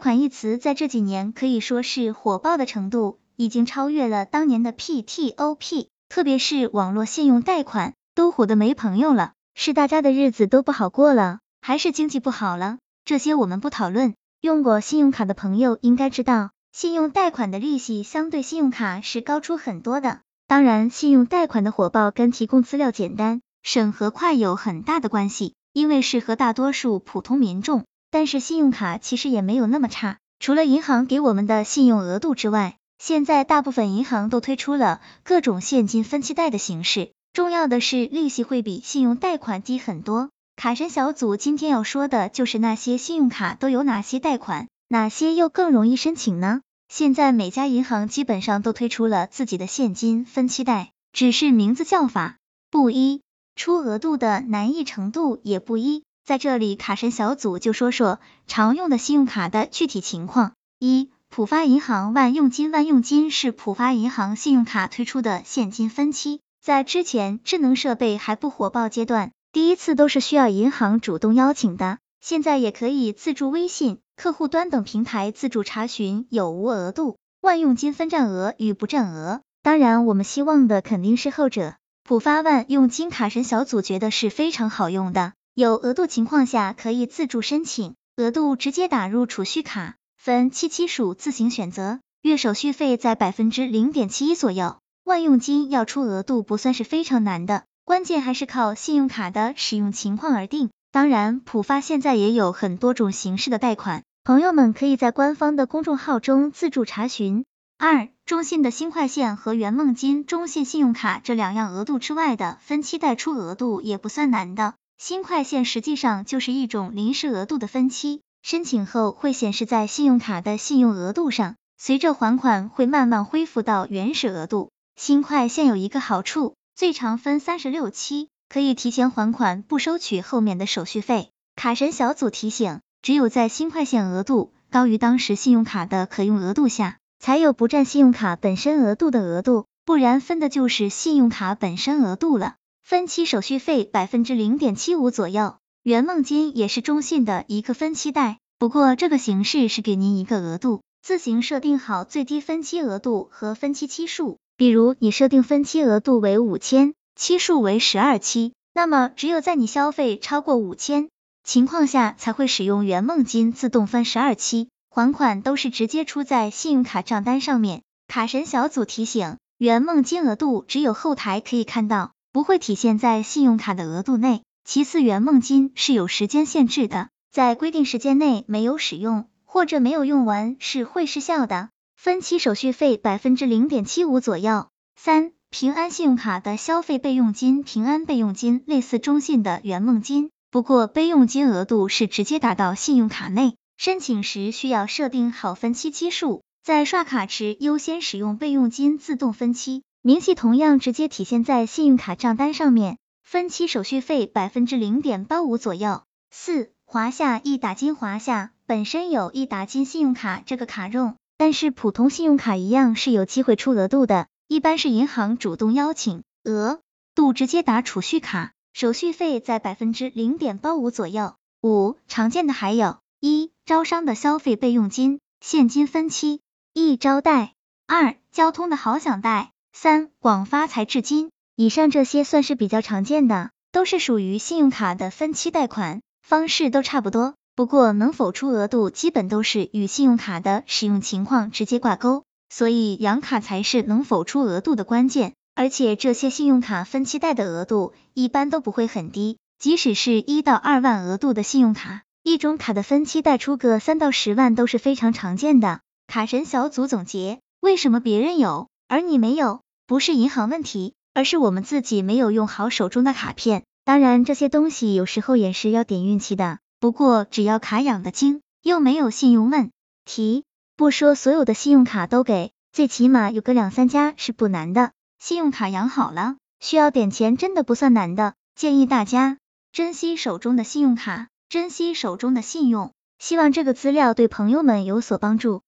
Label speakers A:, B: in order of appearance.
A: 款一词在这几年可以说是火爆的程度，已经超越了当年的 PTOP，特别是网络信用贷款，都火的没朋友了。是大家的日子都不好过了，还是经济不好了？这些我们不讨论。用过信用卡的朋友应该知道，信用贷款的利息相对信用卡是高出很多的。当然，信用贷款的火爆跟提供资料简单、审核快有很大的关系，因为适合大多数普通民众。但是信用卡其实也没有那么差，除了银行给我们的信用额度之外，现在大部分银行都推出了各种现金分期贷的形式，重要的是利息会比信用贷款低很多。卡神小组今天要说的就是那些信用卡都有哪些贷款，哪些又更容易申请呢？现在每家银行基本上都推出了自己的现金分期贷，只是名字叫法不一，出额度的难易程度也不一。在这里，卡神小组就说说常用的信用卡的具体情况。一、浦发银行万用金，万用金是浦发银行信用卡推出的现金分期。在之前智能设备还不火爆阶段，第一次都是需要银行主动邀请的，现在也可以自助微信、客户端等平台自助查询有无额度、万用金分占额与不占额。当然，我们希望的肯定是后者。浦发万用金卡神小组觉得是非常好用的。有额度情况下可以自助申请，额度直接打入储蓄卡，分期期数自行选择，月手续费在百分之零点七一左右。万用金要出额度不算是非常难的，关键还是靠信用卡的使用情况而定。当然，浦发现在也有很多种形式的贷款，朋友们可以在官方的公众号中自助查询。二，中信的新快线和圆梦金、中信信用卡这两样额度之外的分期贷出额度也不算难的。新快线实际上就是一种临时额度的分期，申请后会显示在信用卡的信用额度上，随着还款会慢慢恢复到原始额度。新快线有一个好处，最长分三十六期，可以提前还款，不收取后面的手续费。卡神小组提醒，只有在新快线额度高于当时信用卡的可用额度下，才有不占信用卡本身额度的额度，不然分的就是信用卡本身额度了。分期手续费百分之零点七五左右，圆梦金也是中信的一个分期贷，不过这个形式是给您一个额度，自行设定好最低分期额度和分期期数。比如你设定分期额度为五千，期数为十二期，那么只有在你消费超过五千情况下，才会使用圆梦金自动分十二期，还款都是直接出在信用卡账单上面。卡神小组提醒，圆梦金额度只有后台可以看到。不会体现在信用卡的额度内。其次，圆梦金是有时间限制的，在规定时间内没有使用或者没有用完是会失效的。分期手续费百分之零点七五左右。三、平安信用卡的消费备用金，平安备用金类似中信的圆梦金，不过备用金额度是直接打到信用卡内，申请时需要设定好分期期数，在刷卡时优先使用备用金自动分期。明细同样直接体现在信用卡账单上面，分期手续费百分之零点八五左右。四、华夏易打金，华夏本身有易打金信用卡这个卡用，但是普通信用卡一样是有机会出额度的，一般是银行主动邀请，额度直接打储蓄卡，手续费在百分之零点八五左右。五、常见的还有一、招商的消费备用金，现金分期，易招贷；二、交通的好享贷。三广发财至今，以上这些算是比较常见的，都是属于信用卡的分期贷款，方式都差不多，不过能否出额度，基本都是与信用卡的使用情况直接挂钩，所以养卡才是能否出额度的关键。而且这些信用卡分期贷的额度一般都不会很低，即使是一到二万额度的信用卡，一种卡的分期贷出个三到十万都是非常常见的。卡神小组总结，为什么别人有？而你没有，不是银行问题，而是我们自己没有用好手中的卡片。当然，这些东西有时候也是要点运气的。不过，只要卡养的精，又没有信用问题，不说所有的信用卡都给，最起码有个两三家是不难的。信用卡养好了，需要点钱真的不算难的。建议大家珍惜手中的信用卡，珍惜手中的信用。希望这个资料对朋友们有所帮助。